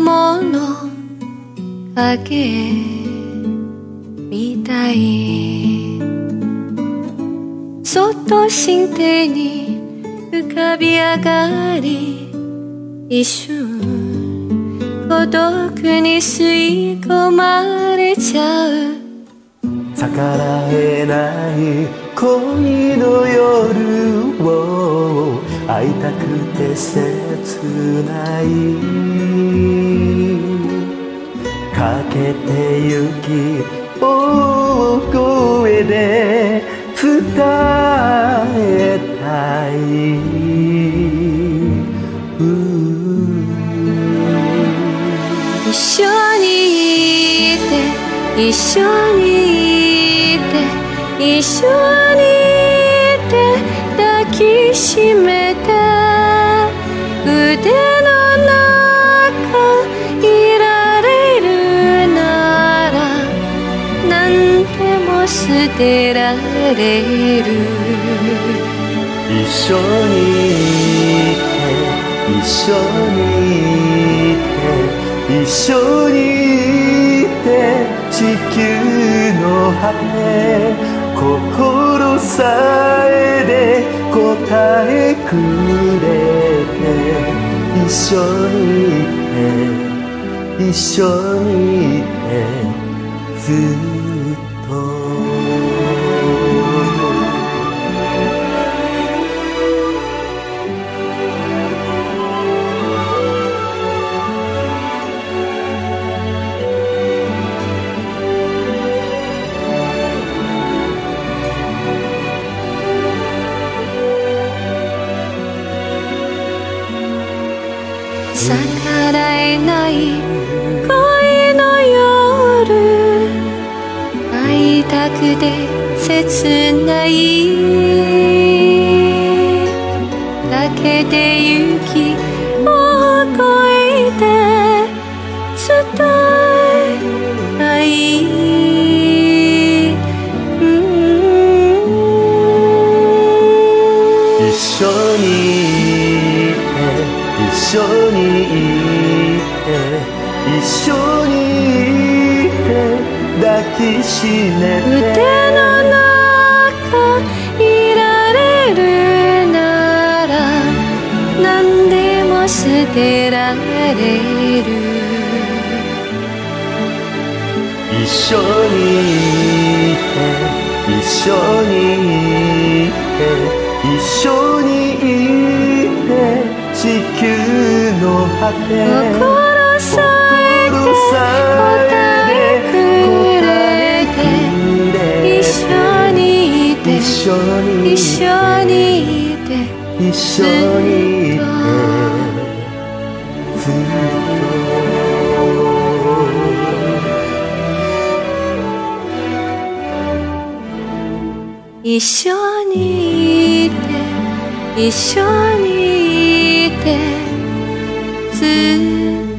もの影みたい。そっと心底に浮かび上がり一瞬孤独に吸い込まれちゃう。逆らえない恋の会いたくて切ないかけてゆき大声で伝えたい一緒にいて一緒にいて一緒にいて抱きしめて捨てられる。一緒にいて一緒にいて一緒にいて地球の果て心さえで答えくれ。て一逆らえない恋の夜会いたくて切ないかけてゆき大声で伝えたい一緒に緒にいて一緒にいて抱きしめて腕の中いられるなら何でも捨てられる一緒にいて一緒にいて一緒にいて果て心さえて答えて答え一緒にいて一緒にいて一緒にいて一緒にいてずっ一緒にいて一緒にいて você.